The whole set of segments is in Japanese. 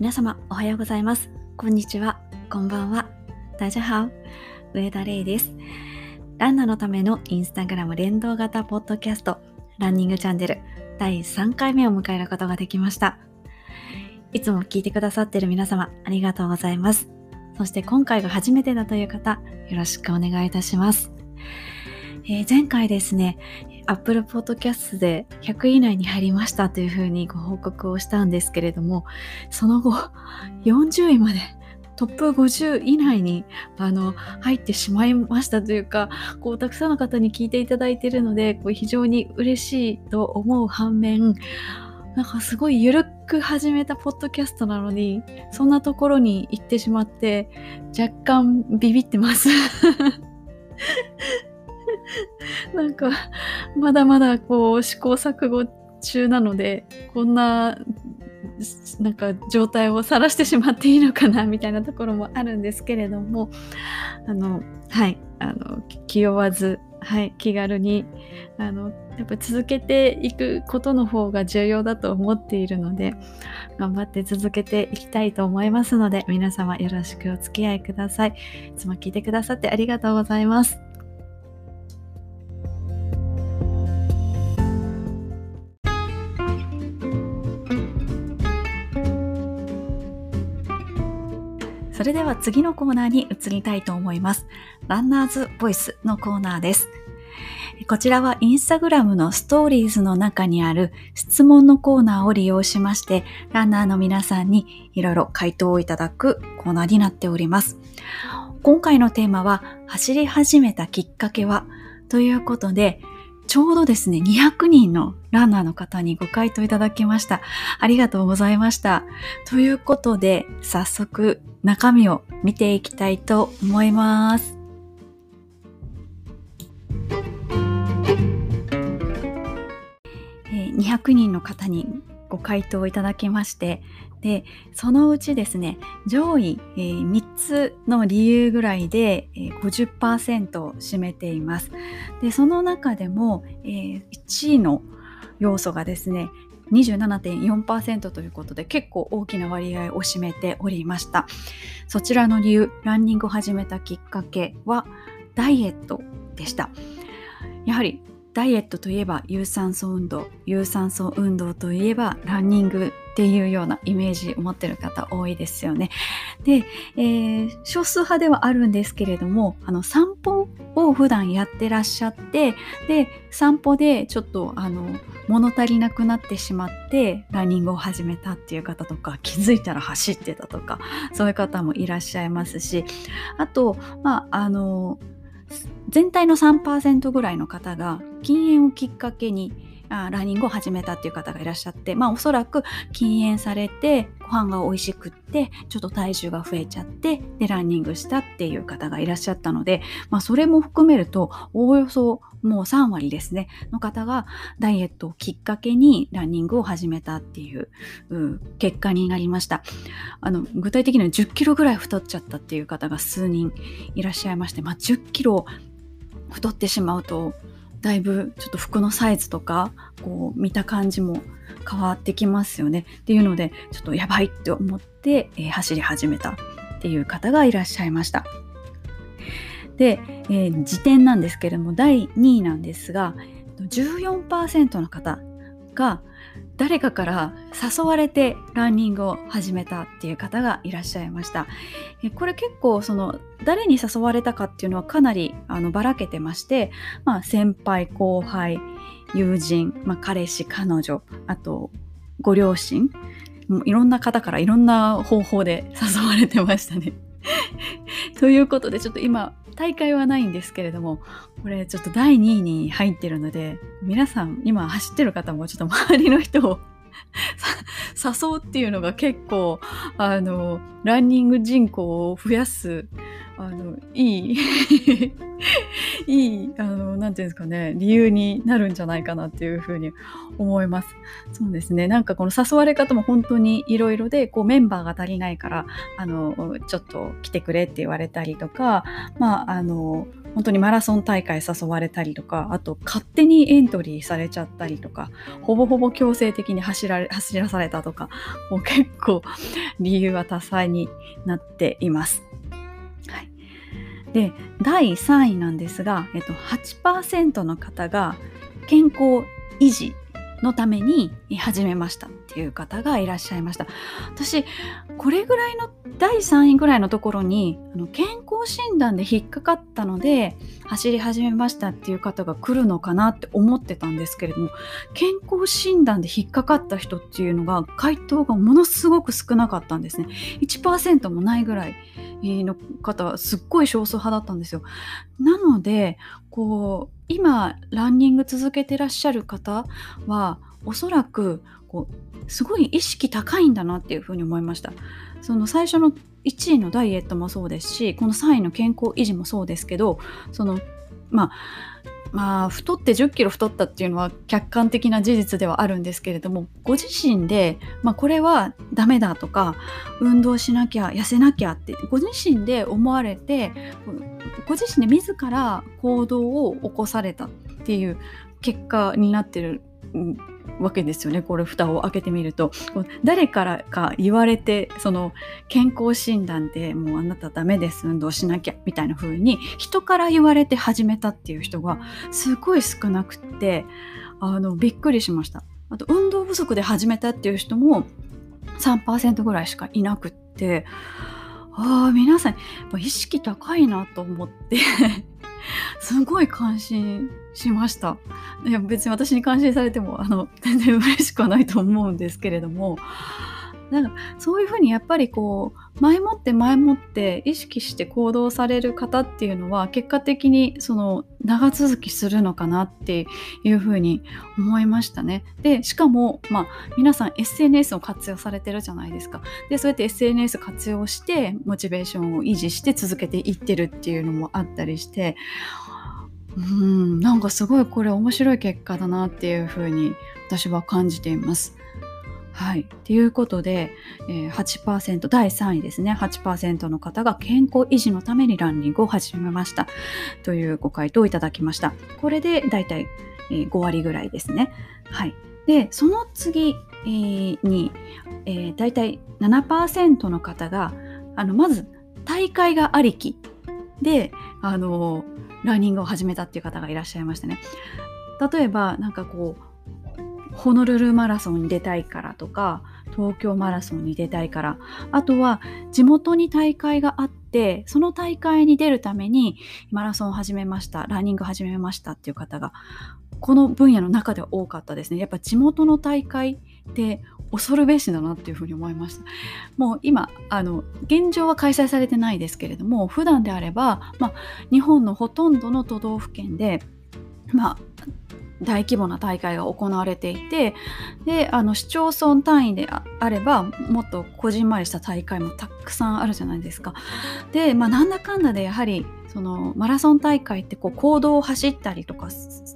皆様おはようございます。こんにちは。こんばんは。大家好。上田玲です。ランナーのためのインスタグラム連動型ポッドキャスト、ランニングチャンネル第3回目を迎えることができました。いつも聞いてくださっている皆様、ありがとうございます。そして今回が初めてだという方、よろしくお願いいたします。えー、前回ですね、Apple Podcast で100位以内に入りましたというふうにご報告をしたんですけれども、その後、40位までトップ50以内にあの入ってしまいましたというかこうたくさんの方に聞いていただいているのでこう非常に嬉しいと思う反面なんかすごい緩く始めたポッドキャストなのにそんなところに行ってしまって若干ビビってます。なんかまだまだこう試行錯誤中なのでこんななんか状態を晒してしまっていいのかなみたいなところもあるんですけれどもあのはいあの気負わず、はい、気軽にあのやっぱ続けていくことの方が重要だと思っているので頑張って続けていきたいと思いますので皆様よろしくお付き合いください。いつも聞いてくださってありがとうございます。それでは次のコーナーに移りたいと思います。ランナーズボイスのコーナーです。こちらはインスタグラムのストーリーズの中にある質問のコーナーを利用しまして、ランナーの皆さんにいろいろ回答をいただくコーナーになっております。今回のテーマは、走り始めたきっかけはということで、ちょうどですね、200人のランナーの方にご回答いただきました。ありがとうございました。ということで、早速中身を見ていきたいと思います。200人の方にご回答いただきましてでそのうちですね上位、えー、3つの理由ぐらいで、えー、50%を占めています。でその中でも、えー、1位の要素がですね27.4%ということで結構大きな割合を占めておりました。そちらの理由ランニングを始めたきっかけはダイエットでした。やはりダイエットといえば有酸素運動有酸素運動といえばランニングっていうようなイメージを持ってる方多いですよね。で、えー、少数派ではあるんですけれどもあの散歩を普段やってらっしゃってで散歩でちょっとあの物足りなくなってしまってランニングを始めたっていう方とか気づいたら走ってたとかそういう方もいらっしゃいますしあとまああの全体の3%ぐらいの方が禁煙をきっかけにあランニングを始めたっていう方がいらっしゃって、まあおそらく禁煙されてご飯が美味しくってちょっと体重が増えちゃってでランニングしたっていう方がいらっしゃったので、まあそれも含めるとおおよそもう3割ですねの方がダイエットをきっかけにランニングを始めたっていう結果になりました。あの具体的には10キロぐらい太っちゃったっていう方が数人いらっしゃいまして、まあ、10キロ太ってしまうとだいぶちょっと服のサイズとかこう見た感じも変わってきますよねっていうのでちょっとやばいって思って、えー、走り始めたっていう方がいらっしゃいました。で、えー、時点なんですけれども第2位なんですが14%の方が誰かから誘われてランニングを始めたっていう方がいらっしゃいました。これ結構その誰に誘われたかっていうのはかなりあのばらけてまして、まあ、先輩後輩友人、まあ、彼氏彼女あとご両親もういろんな方からいろんな方法で誘われてましたね。ということでちょっと今大会はないんですけれどもこれちょっと第2位に入ってるので皆さん今走ってる方もちょっと周りの人を 誘うっていうのが結構あのランニング人口を増やすあのいい いいあのなていうんですかね理由になるんじゃないかなっていうふうに思います。そうですねなんかこの誘われ方も本当にいろいろでこうメンバーが足りないからあのちょっと来てくれって言われたりとかまああの本当にマラソン大会誘われたりとかあと勝手にエントリーされちゃったりとかほぼほぼ強制的に走られ走らされたとかもう結構理由は多彩になっています。で第3位なんですが、えっと、8%の方が健康維持のために始めましたっていう方がいらっしゃいました。私これぐらいの第3位ぐらいのところにあの健康診断で引っかかったので走り始めましたっていう方が来るのかなって思ってたんですけれども健康診断で引っかかった人っていうのが回答がものすごく少なかったんですね。1%もないぐらいの方はすっごい少数派だったんですよ。なのでこう今ランニング続けてらっしゃる方はおそらくこうすごい意識高いんだなっていうふうに思いました。その最初の1位のダイエットもそうですしこの3位の健康維持もそうですけどそのまあまあ太って1 0キロ太ったっていうのは客観的な事実ではあるんですけれどもご自身で、まあ、これはダメだとか運動しなきゃ痩せなきゃってご自身で思われてご自身で自ら行動を起こされたっていう結果になってるわけですよね。これ蓋を開けてみると。誰からか言われてその健康診断でもうあなたダメです運動しなきゃみたいな風に人から言われて始めたっていう人がすごい少なくってあのびっくりしました。あと運動不足で始めたっていう人も3%ぐらいしかいなくってああ皆さんやっぱ意識高いなと思って すごい感心しました。いや別に私に感心されてもあの全然嬉しくはないと思うんですけれどもなんかそういうふうにやっぱりこう前もって前もって意識して行動される方っていうのは結果的にその長続きするのかなっていうふうに思いましたね。でしかもまあ皆さん SNS を活用されてるじゃないですか。でそうやって SNS 活用してモチベーションを維持して続けていってるっていうのもあったりしてうんなんかすごいこれ面白い結果だなっていうふうに私は感じています。はい。ということで、えー、8%、第3位ですね、8%の方が健康維持のためにランニングを始めました。というご回答をいただきました。これでだいたい5割ぐらいですね。はい。で、その次、え、に、えー、だいたい7%の方が、あの、まず、大会がありきで、あの、ランニングを始めたっていう方がいらっしゃいましたね。例えば、なんかこう、ホノルルマラソンに出たいからとか東京マラソンに出たいから。あとは地元に大会があってその大会に出るためにマラソンを始めましたランニング始めましたっていう方がこの分野の中では多かったですね。やっぱ地元の大会って恐るべしだなっていうふうに思いました。もう今あの現状は開催されてないですけれども普段であれば、まあ、日本のほとんどの都道府県でまあ大規模な大会が行われていてであの市町村単位であればもっとこじんまりした大会もたくさんあるじゃないですか。で、まあ、なんだかんだでやはりそのマラソン大会ってこう公道を走ったりとか、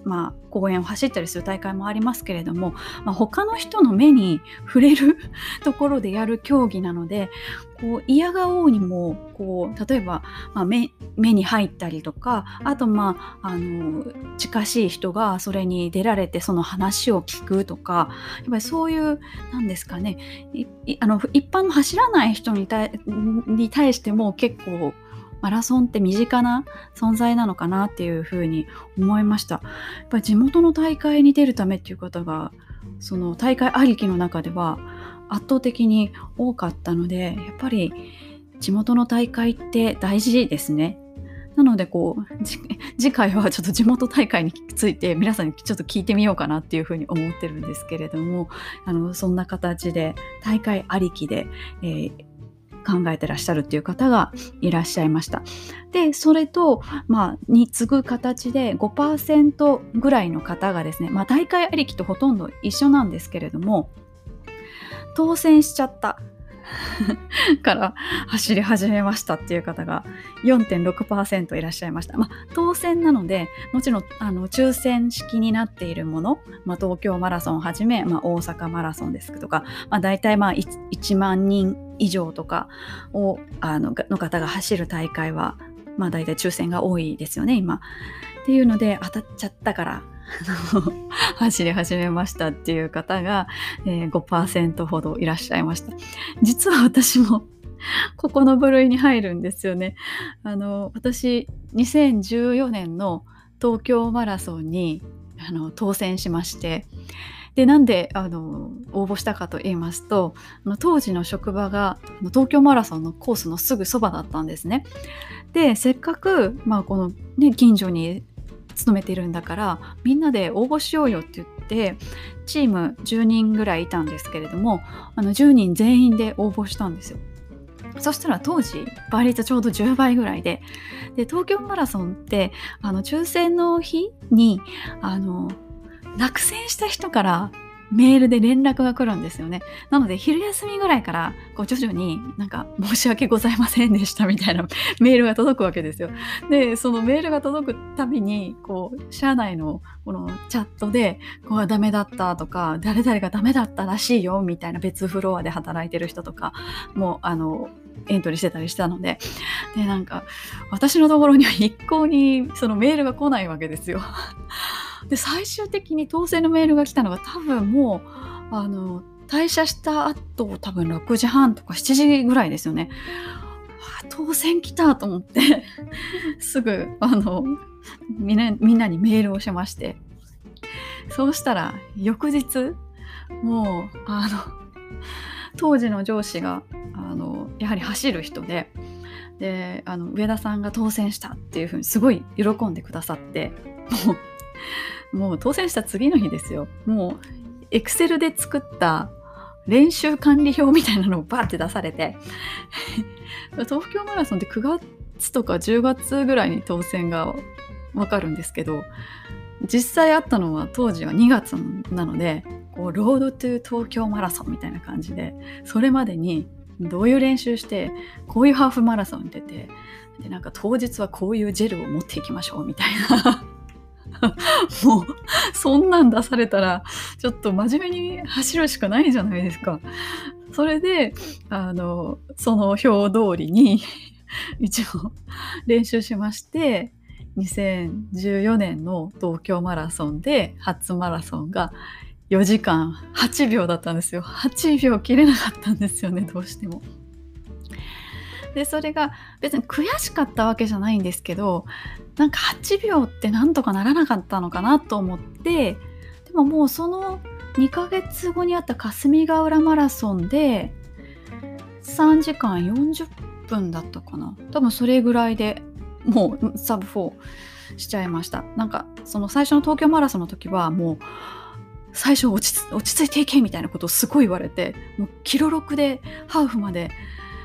まあ、公園を走ったりする大会もありますけれども、まあ、他の人の目に触れる ところでやる競技なのでこう嫌がおうにもこう例えば、まあ目、目に入ったりとかあとまああの近しい人がそれに出られてその話を聞くとかやっぱりそういうなんですかねあの一般の走らない人に対に対しても結構マラソンって身近な存在なのかなっていうふうに思いました。やっぱり地元の大会に出るためっていう方がその大会ありきの中では圧倒的に多かったのでやっぱり地元の大会って大事ですね。なのでこう次回はちょっと地元大会について皆さんにちょっと聞いてみようかなっていうふうに思ってるんですけれどもあのそんな形で大会ありきで、えー、考えてらっしゃるっていう方がいらっしゃいました。で、それと、まあ、に次ぐ形で5%ぐらいの方がですね、まあ、大会ありきとほとんど一緒なんですけれども、当選しちゃった。から走り始めましたっていう方が4.6%いらっしゃいました。まあ、当選なので、もちろん、あの、抽選式になっているもの、まあ、東京マラソンをはじめ、まあ、大阪マラソンですとか、まあ、大体まあ 1, 1万人以上とかを、あの、の方が走る大会は、まあ、大体抽選が多いですよね、今。っていうので、当たっちゃったから、走り始めましたっていう方が、えー、5%ほどいらっしゃいました。実は私もここの部類に入るんですよね。あの私2014年の東京マラソンにあの当選しましてでなんであの応募したかと言いますと当時の職場が東京マラソンのコースのすぐそばだったんですね。でせっかく、まあ、この、ね、近所に勤めてるんだからみんなで応募しようよって言ってチーム10人ぐらいいたんですけれどもあの10人全員で応募したんですよ。そしたら当時倍率ちょうど10倍ぐらいでで東京マラソンってあの抽選の日にあの落選した人からメールで連絡が来るんですよね。なので昼休みぐらいからこう徐々になんか申し訳ございませんでしたみたいなメールが届くわけですよ。で、そのメールが届くたびにこう社内のこのチャットでこうはダメだったとか誰々がダメだったらしいよみたいな別フロアで働いてる人とかもあのエントリーしてたりしたので、で、なんか、私のところには一向にそのメールが来ないわけですよ。で最終的に当選のメールが来たのが多分もうあの退社した後多分6時半とか7時ぐらいですよね。当選来たと思って すぐあのみんなみんなにメールをしましてそうしたら翌日もうあの当時の上司があのやはり走る人でであの上田さんが当選したっていうふうにすごい喜んでくださってもうもう当選した次の日ですよ。もう、エクセルで作った練習管理表みたいなのをバーって出されて、東京マラソンって9月とか10月ぐらいに当選がわかるんですけど、実際あったのは当時は2月なので、こうロードトゥ東京マラソンみたいな感じで、それまでにどういう練習して、こういうハーフマラソンに出て、で、なんか当日はこういうジェルを持っていきましょうみたいな もう、そんなん出されたら、ちょっと真面目に走るしかないじゃないですか。それで、あの、その表通りに 一応練習しまして、2014年の東京マラソンで初マラソンが4時間8秒だったんですよ。8秒切れなかったんですよね、どうしても。でそれが別に悔しかったわけじゃないんですけどなんか8秒ってなんとかならなかったのかなと思ってでももうその2ヶ月後にあった霞ヶ浦マラソンで3時間40分だったかな。多分それぐらいでもうサブ4しちゃいました。なんかその最初の東京マラソンの時はもう最初落ち着いていけみたいなことをすごい言われてもうキロ6でハーフまで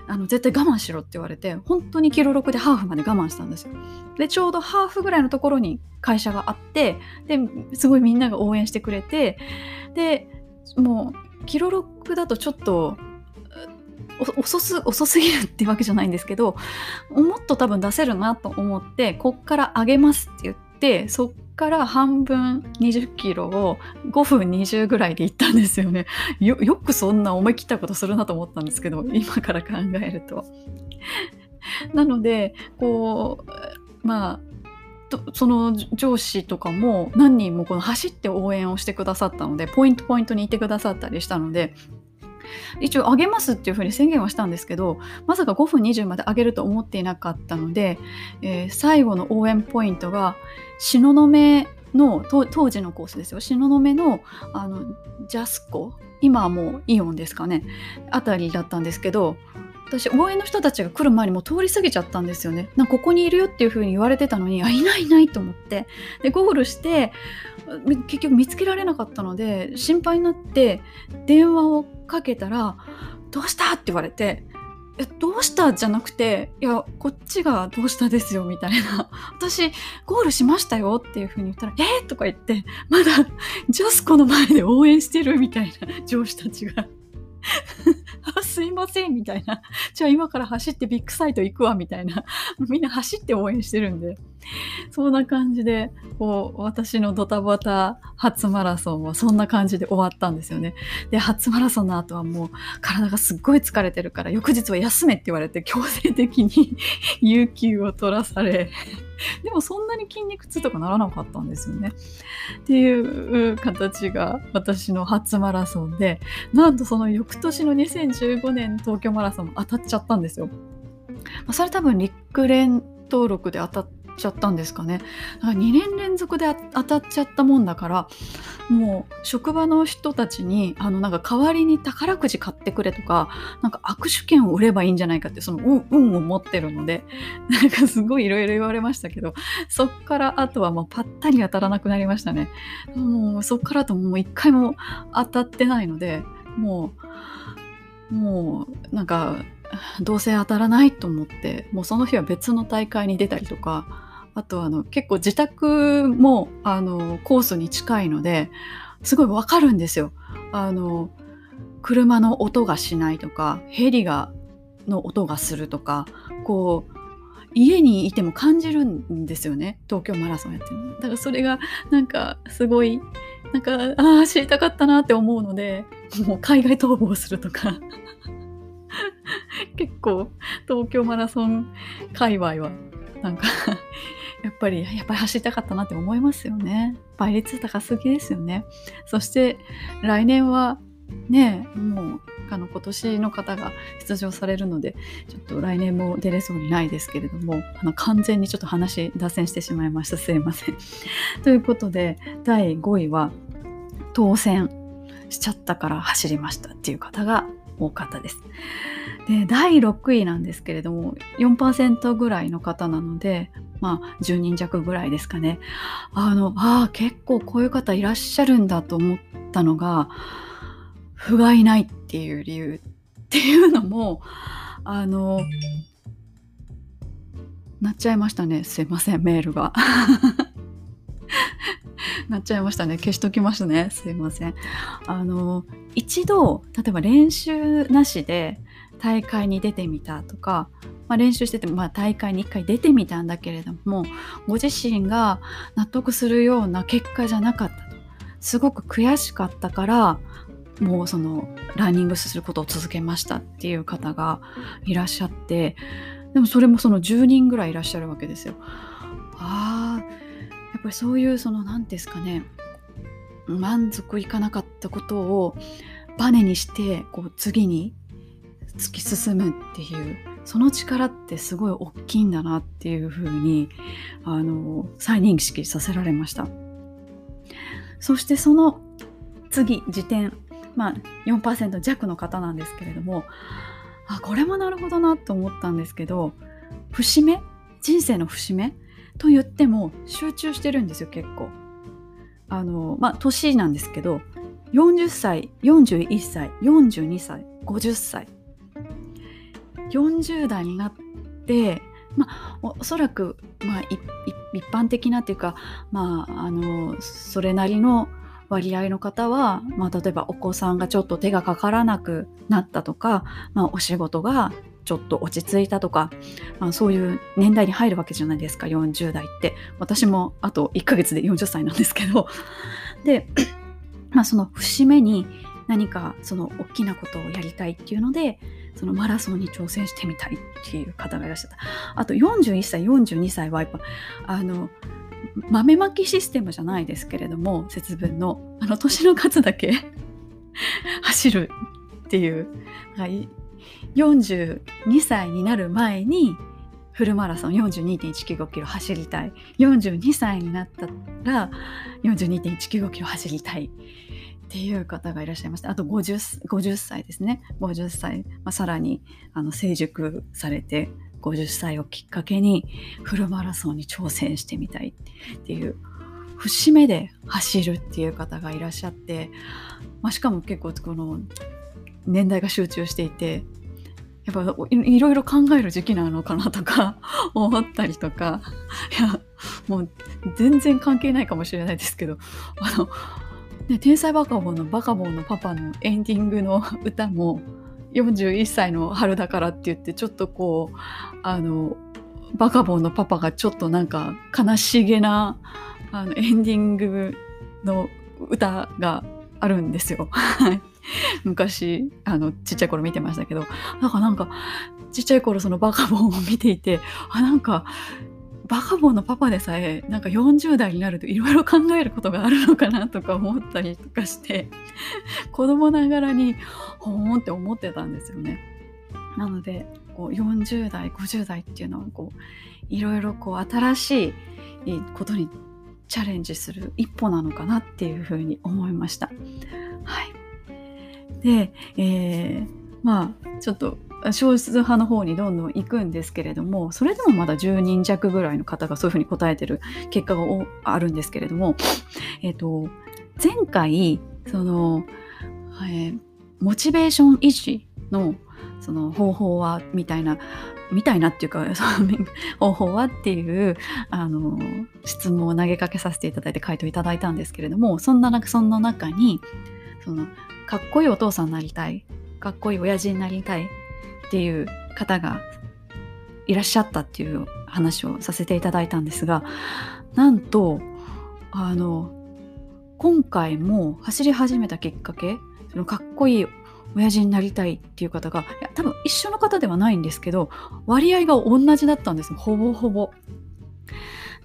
あの絶対我慢しろって言われて本当にキロ6でハーフまで我慢したんですよ。でちょうどハーフぐらいのところに会社があってですごいみんなが応援してくれてでもうキロ6だとちょっと遅す遅すぎるってわけじゃないんですけどもっと多分出せるなと思ってこっから上げますって言ってそっから半分20キロを5分20ぐらいで行ったんですよね よ。よくそんな思い切ったことするなと思ったんですけど、今から考えると。なので、こう、まあ、その上司とかも何人もこの走って応援をしてくださったのでポイントポイントにいてくださったりしたので一応上げますっていうふうに宣言はしたんですけどまさか5分20まで上げると思っていなかったので、えー、最後の応援ポイントが東雲の当時のコースですよ。東雲のあのジャスコ？今はもうイオンですかね。あたりだったんですけど私応援の人たちが来る前にもう通り過ぎちゃったんですよね。なここにいるよっていう風に言われてたのにあいないいないと思って。でゴールして結局見つけられなかったので心配になって電話をかけたら「どうした?」って言われてえ、どうした？じゃなくて、いや、こっちがどうしたですよ、みたいな。私、ゴールしましたよっていうふうに言ったら、えー、とか言って、まだ、ジャスコの前で応援してるみたいな上司たちが。すいませんみたいな。じゃあ今から走ってビッグサイト行くわみたいな。みんな走って応援してるんで。そんな感じで、こう、私のドタバタ初マラソンはそんな感じで終わったんですよね。で、初マラソンの後はもう体がすっごい疲れてるから、翌日は休めって言われて強制的に 有給を取らされ、でもそんなに筋肉痛とかならなかったんですよね。っていう形が私の初マラソンで、なんとその翌年の2015年東京マラソンも当たっちゃったんですよ。それ多分陸連登録で当たっちゃったんですかね。だから2年連続で当たっちゃったもんだからもう職場の人たちにあのなんか代わりに宝くじ買ってくれとかなんか握手券を売ればいいんじゃないかってその運を持ってるのでなんかすごいいろいろ言われましたけどそっからあとはもうぱったり当たらなくなりましたね。もうそっからともう一回も当たってないのでもうもうなんかどうせ当たらないと思ってもうその日は別の大会に出たりとかあとあの結構自宅もあのコースに近いのですごいわかるんですよ。あの車の音がしないとかヘリがの音がするとかこう家にいても感じるんですよね。東京マラソンやってるだからそれがなんかすごいなんかああ知りたかったなって思うのでもう海外逃亡するとか。結構東京マラソン界隈はなんかやっぱり、やっぱり走りたかったなって思いますよね。倍率高すぎですよね。そして来年はね、もうあの今年の方が出場されるので、ちょっと来年も出れそうにないですけれども、あの完全にちょっと話脱線してしまいました。すいません。ということで、第5位は当選しちゃったから走りましたっていう方が多かったです。で第6位なんですけれども4%ぐらいの方なのでまあ10人弱ぐらいですかね。あのあ結構こういう方いらっしゃるんだと思ったのが不甲斐ないっていう理由っていうのもあのなっちゃいましたね。すいませんメールが。なっちゃいましたね。消しときましたね。すいません。あの一度例えば練習なしで大会に出てみたとか、まあ、練習してて、まあ、大会に1回出てみたんだけれどもご自身が納得するような結果じゃなかったとすごく悔しかったからもうそのランニングすることを続けましたっていう方がいらっしゃってでもそれもその10人ぐらいいらっしゃるわけですよ。あやっぱりそういうその何ですかね満足いかなかったことをバネにしてこう次に突き進むっていうその力ってすごい大きいんだなっていうふうにあの再認識させられました。そしてその次時点まあ4%弱の方なんですけれどもあこれもなるほどなと思ったんですけど節目人生の節目と言っても集中してるんですよ結構。あのまあ年なんですけど40歳41歳42歳50歳40代になってまあおそらく、まあ、一般的なっていうか、まあ、あのそれなりの割合の方は、まあ、例えばお子さんがちょっと手がかからなくなったとか、まあ、お仕事がちょっと落ち着いたとか、まあ、そういう年代に入るわけじゃないですか40代って。私もあと1ヶ月で40歳なんですけど。で、まあ、その節目に何かその大きなことをやりたいっていうのでそのマラソンに挑戦してみたいっていう方がいらっしゃった。あと41歳42歳はやっぱあの豆まきシステムじゃないですけれども節分のあの年の数だけ 走るっていう、はい、42歳になる前にフルマラソン42.195キロ走りたい。42歳になったら42.195キロ走りたい。っていう方がいらっしゃいましたあと 50, 50歳ですね。50歳、まあ、さらにあの成熟されて50歳をきっかけにフルマラソンに挑戦してみたいっていう節目で走るっていう方がいらっしゃって、まあ、しかも結構この年代が集中していてやっぱいろいろ考える時期なのかなとか 思ったりとかいやもう全然関係ないかもしれないですけどあのね、天才バカボンのバカボンのパパのエンディングの 歌も41歳の春だからって言ってちょっとこうあのバカボンのパパがちょっとなんか悲しげなあのエンディングの歌があるんですよ。昔あのちっちゃい頃見てましたけどなんかなんかちっちゃい頃そのバカボンを見ていてあなんかバカボンのパパでさえなんか40代になるといろいろ考えることがあるのかなとか思ったりとかして 子供ながらにほーんって思ってたんですよね。なのでこう40代50代っていうのはいろいろ新しいことにチャレンジする一歩なのかなっていうふうに思いました。はい、で、えー、まあちょっと少数派の方にどんどん行くんですけれどもそれでもまだ10人弱ぐらいの方がそういうふうに答えてる結果があるんですけれども、えーと、前回その、えー、モチベーション維持のその方法はみたいなみたいなっていうか方法はっていうあの質問を投げかけさせていただいて回答いただいたんですけれどもそんなそんな中にそのかっこいいお父さんになりたいかっこいい親父になりたいっていう方がいらっしゃったっていう話をさせていただいたんですがなんとあの今回も走り始めたきっかけそのかっこいい親父になりたいっていう方がいや多分一緒の方ではないんですけど割合が同じだったんですほぼほぼ。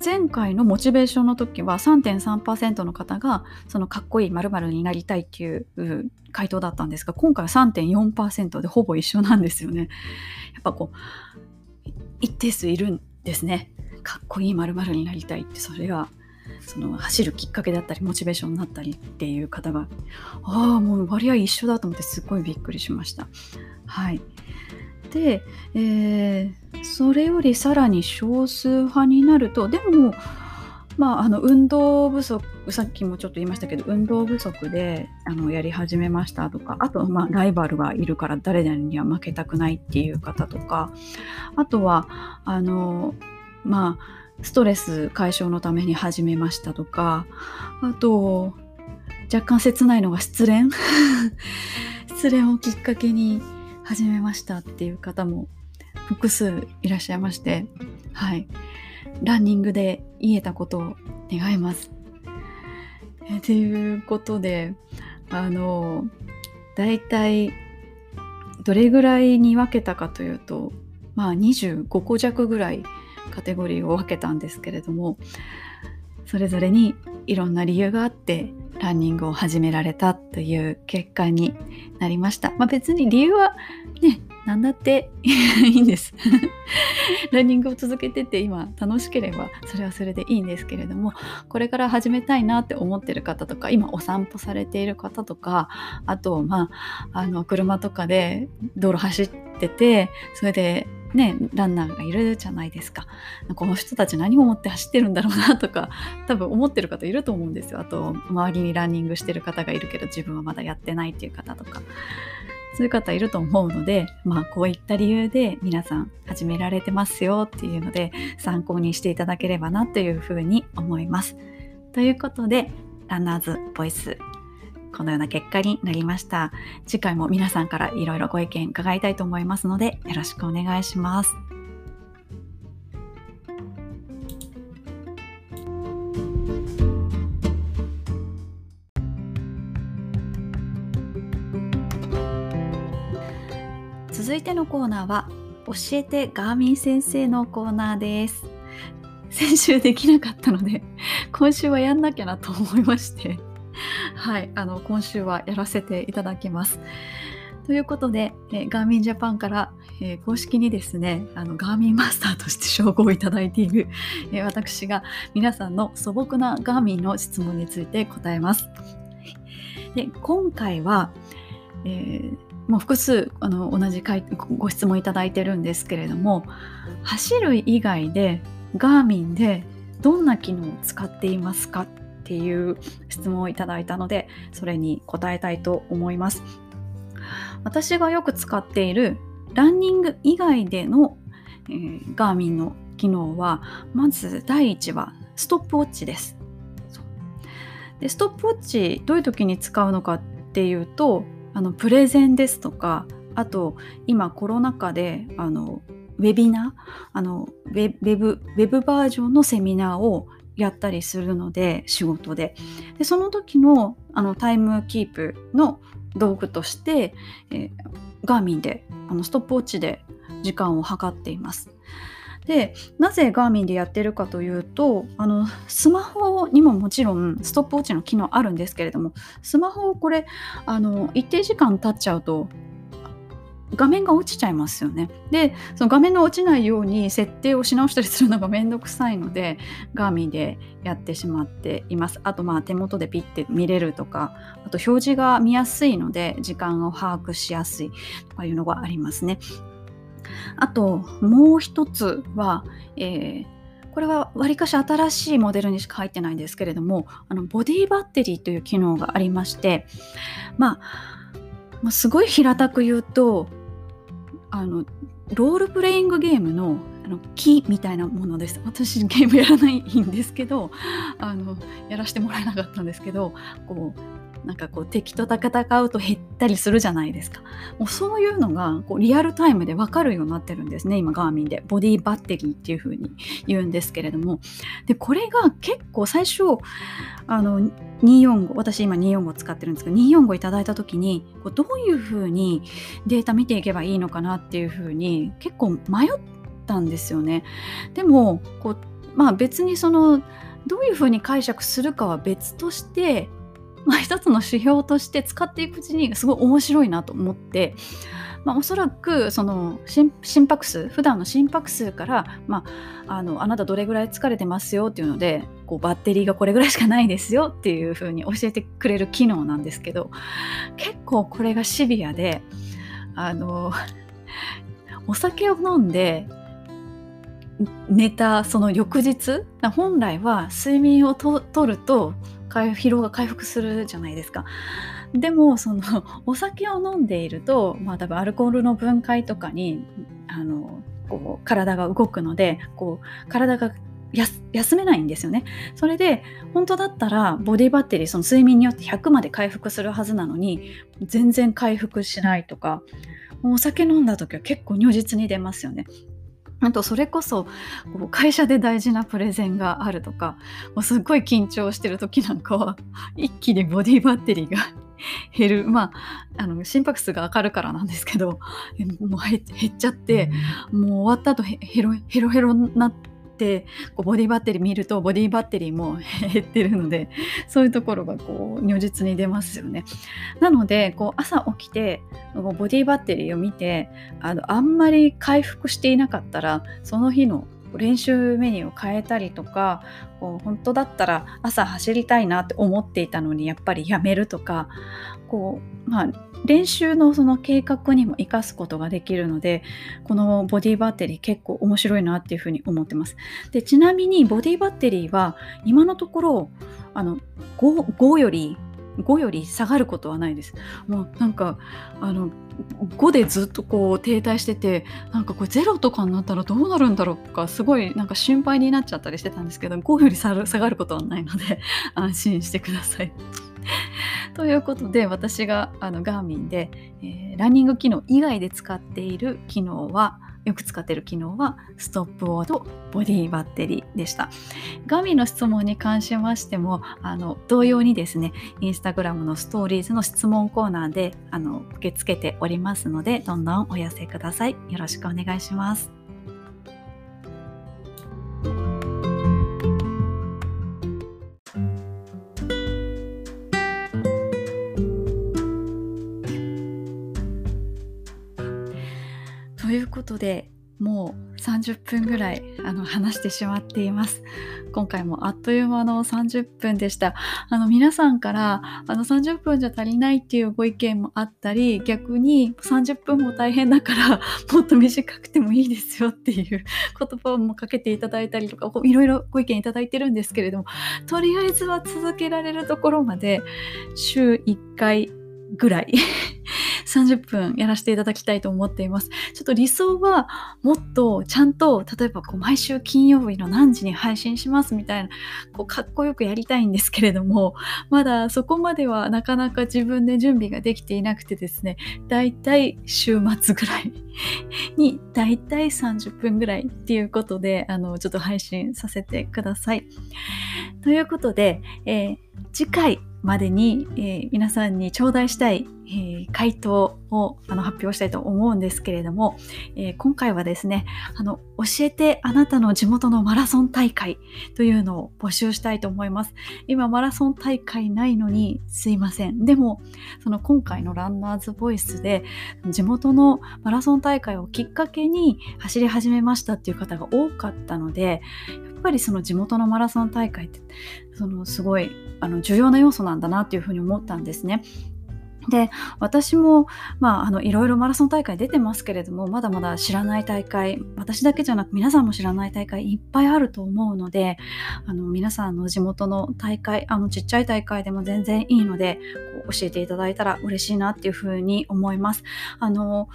前回のモチベーションの時は3.3%の方がそのかっこいい〇〇になりたいっていう回答だったんですが今回は3.4%でほぼ一緒なんですよね。やっぱこう一定数いるんですね。かっこいい〇〇になりたいってそれがその走るきっかけだったりモチベーションになったりっていう方がああもう割合一緒だと思ってすっごいびっくりしました。はい、で、えー、それよりさらに少数派になるとでもまあ、あの運動不足さっきもちょっと言いましたけど運動不足であのやり始めましたとかあと、まあ、ライバルがいるから誰々には負けたくないっていう方とかあとはあのまあストレス解消のために始めましたとかあと若干切ないのが失恋。失恋をきっかけに始めましたっていう方も複数いらっしゃいましてはいランニングで言えたことを願います。えということであのだいたいどれぐらいに分けたかというとまあ25個弱ぐらいカテゴリーを分けたんですけれどもそれぞれにいろんな理由があってランニングを始められたという結果になりました。まあ、別に理由はね何だって いいんです ランニングを続けてて今楽しければそれはそれでいいんですけれどもこれから始めたいなって思ってる方とか今お散歩されている方とかあとまああの車とかで道路走っててそれでね、ランナーがいるじゃないですか。この人たち何を思って走ってるんだろうなとか、多分思ってる方いると思うんですよ。あと、周りにランニングしてる方がいるけど、自分はまだやってないっていう方とか。そういう方いると思うので、まあこういった理由で皆さん始められてますよっていうので参考にしていただければなというふうに思います。ということで、ランナーズボイスこのような結果になりました。次回も皆さんからいろいろご意見伺いたいと思いますので、よろしくお願いします。続いてのコーナーは教えてガーミン先生のコーナーです先週できなかったので今週はやんなきゃなと思いまして はい、あの今週はやらせていただきます。ということで、えー、ガーミンジャパンから、えー、公式にですね、あのガーミンマスターとして称号をいただいている、えー、私が皆さんの素朴なガーミンの質問について答えます。で今回は、えもう複数あの同じご質問いただいてるんですけれども走る以外でガーミンでどんな機能を使っていますかっていう質問をいただいたのでそれに答えたいと思います。私がよく使っているランニング以外での、えー、ガーミンの機能はまず第一はストップウォッチです。でストップウォッチどういう時に使うのかっていうとあのプレゼンですとかあと今コロナ禍であのウェビナーあのウェブウェブバージョンのセミナーをやったりするので仕事ででその時のあのタイムキープの道具として、えー、ガーミンであのストップウォッチで時間を計っています。でなぜガーミンでやってるかというとあのスマホにももちろんストップウォッチの機能あるんですけれどもスマホをこれあの一定時間経っちゃうと画面が落ちちゃいますよね。で、その画面の落ちないように設定をし直したりするのがめんどくさいので、ガーミンでやってしまっています。あと、まあ手元でピッて見れるとか、あと表示が見やすいので、時間を把握しやすいとかいうのがありますね。あと、もう一つは、えーこれはわりかし新しいモデルにしか入ってないんですけれどもあのボディバッテリーという機能がありましてまあまあ、すごい平たく言うとあのロールプレイングゲームのあの木みたいなものです。私ゲームやらないんですけどあのやらせてもらえなかったんですけどこうなんかこう敵と戦うと減ったりするじゃないですか。もうそういうのがこうリアルタイムでわかるようになってるんですね、今ガーミンで。ボディバッテリーっていう風に言うんですけれども。で、これが結構最初、あの、245、私今245使ってるんですけど、245いただいた時に、こうどういう風にデータ見ていけばいいのかなっていう風に結構迷ったんですよね。でも、こう、まあ別にその、どういうふうに解釈するかは別としてまあ、一つの指標として使っていくうちにすごい面白いなと思って、まあ、おそらくその心拍数普段の心拍数から、まあ、あのあなたどれぐらい疲れてますよっていうのでこうバッテリーがこれぐらいしかないですよっていうふうに教えてくれる機能なんですけど結構これがシビアであのお酒を飲んで寝たその翌日本来は睡眠をとると疲労が回復するじゃないですか。でもその お酒を飲んでいると、まあ、多分アルコールの分解とかにあのこう体が動くのでこう体が休めないんですよね。それで本当だったらボディバッテリーその睡眠によって100まで回復するはずなのに全然回復しないとかお酒飲んだ時は結構如実に出ますよね。あとそれこそ会社で大事なプレゼンがあるとかもうすっごい緊張してる時なんかは 一気にボディバッテリーが 減る。まああの心拍数が上がるからなんですけどもう減っちゃってもう終わった後ヘロヘロヘロになってってこうボディバッテリー見るとボディバッテリーも 減ってるのでそういうところがこう如実に出ますよね。なのでこう朝起きてボディバッテリーを見てあのあんまり回復していなかったらその日の練習メニューを変えたりとかこう本当だったら朝走りたいなって思っていたのにやっぱりやめるとかこうまあ練習のその計画にも生かすことができるのでこのボディバッテリー結構面白いなっていうふうに思ってます。でちなみにボディバッテリーは今のところあの 5, 5より5より下がることはないです。もうなんかあの5でずっとこう停滞しててなんかこれ0とかになったらどうなるんだろうかすごいなんか心配になっちゃったりしてたんですけど5より下がることはないので 安心してください。ということで私があのガーミンで、えー、ランニング機能以外で使っている機能はよく使っている機能はストップウォーとボディバッテリーでした。ガミの質問に関しましてもあの同様にですねインスタグラムのストーリーズの質問コーナーであの受け付けておりますのでどんどんお寄せください。よろしくお願いします。いうことでもう30分ぐらいあの話してしまっています。今回もあっという間の30分でした。あの皆さんからあの30分じゃ足りないっていうご意見もあったり逆に30分も大変だから もっと短くてもいいですよっていう言葉もかけていただいたりとかいろいろご意見いただいてるんですけれどもとりあえずは続けられるところまで週1回ぐらい30分やらせていただきたいと思っています。ちょっと理想はもっとちゃんと例えばこう毎週金曜日の何時に配信しますみたいなこうかっこよくやりたいんですけれどもまだそこまではなかなか自分で準備ができていなくてですねだいたい週末ぐらいにだいたい30分ぐらいっていうことであのちょっと配信させてください。ということで、えー、次回までに、えー、皆さんに頂戴したい、えー、回答をあの発表したいと思うんですけれども、えー、今回はですねあの教えてあなたの地元のマラソン大会というのを募集したいと思います。今マラソン大会ないのにすいません。でもその今回のランナーズボイスで地元のマラソン大会をきっかけに走り始めましたっていう方が多かったのでやっぱりその地元のマラソン大会ってそのすごいあの重要な要素なんだなっていうふうに思ったんですね。で私も、まあ、あのいろいろマラソン大会出てますけれどもまだまだ知らない大会私だけじゃなく皆さんも知らない大会いっぱいあると思うのであの皆さんの地元の大会あのちっちゃい大会でも全然いいのでこう教えていただいたら嬉しいなっていうふうに思います。あの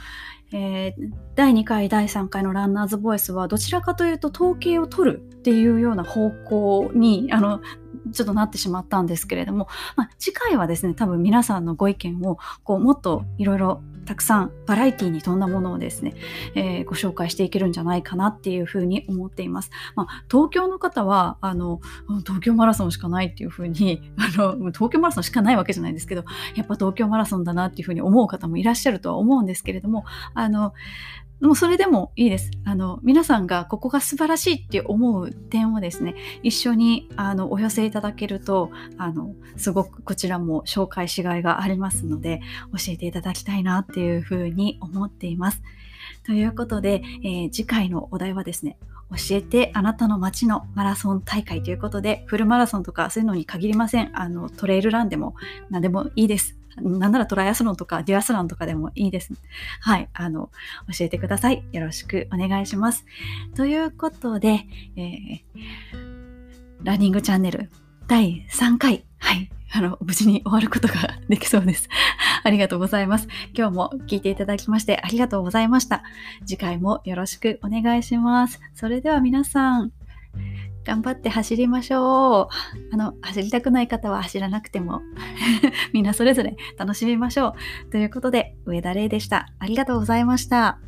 えー、第2回第3回のランナーズボイスはどちらかというと統計を取るっていうような方向にあのちょっとなってしまったんですけれども、まあ、次回はですね多分皆さんのご意見をこうもっといろいろたくさんバラエティに富んだものをですね、えー、ご紹介していけるんじゃないかなっていうふうに思っています。まあ、東京の方はあの東京マラソンしかないっていうふうに あの東京マラソンしかないわけじゃないですけどやっぱ東京マラソンだなっていうふうに思う方もいらっしゃるとは思うんですけれどもあのもうそれでもいいです。あの、皆さんがここが素晴らしいって思う点をですね、一緒にあのお寄せいただけると、あの、すごくこちらも紹介しがいがありますので、教えていただきたいなっていうふうに思っています。ということで、えー、次回のお題はですね、教えてあなたの街のマラソン大会ということで、フルマラソンとかそういうのに限りません。あの、トレイルランでも何でもいいです。なんならトライアスロンとかデュアスロンとかでもいいです。はい。あの、教えてください。よろしくお願いします。ということで、えー、ランニングチャンネル第3回。はい。あの、無事に終わることができそうです。ありがとうございます。今日も聞いていただきましてありがとうございました。次回もよろしくお願いします。それでは皆さん、頑張って走りましょう。あの、走りたくない方は走らなくてもみんなそれぞれ楽しみましょう。ということで、上田玲でした。ありがとうございました。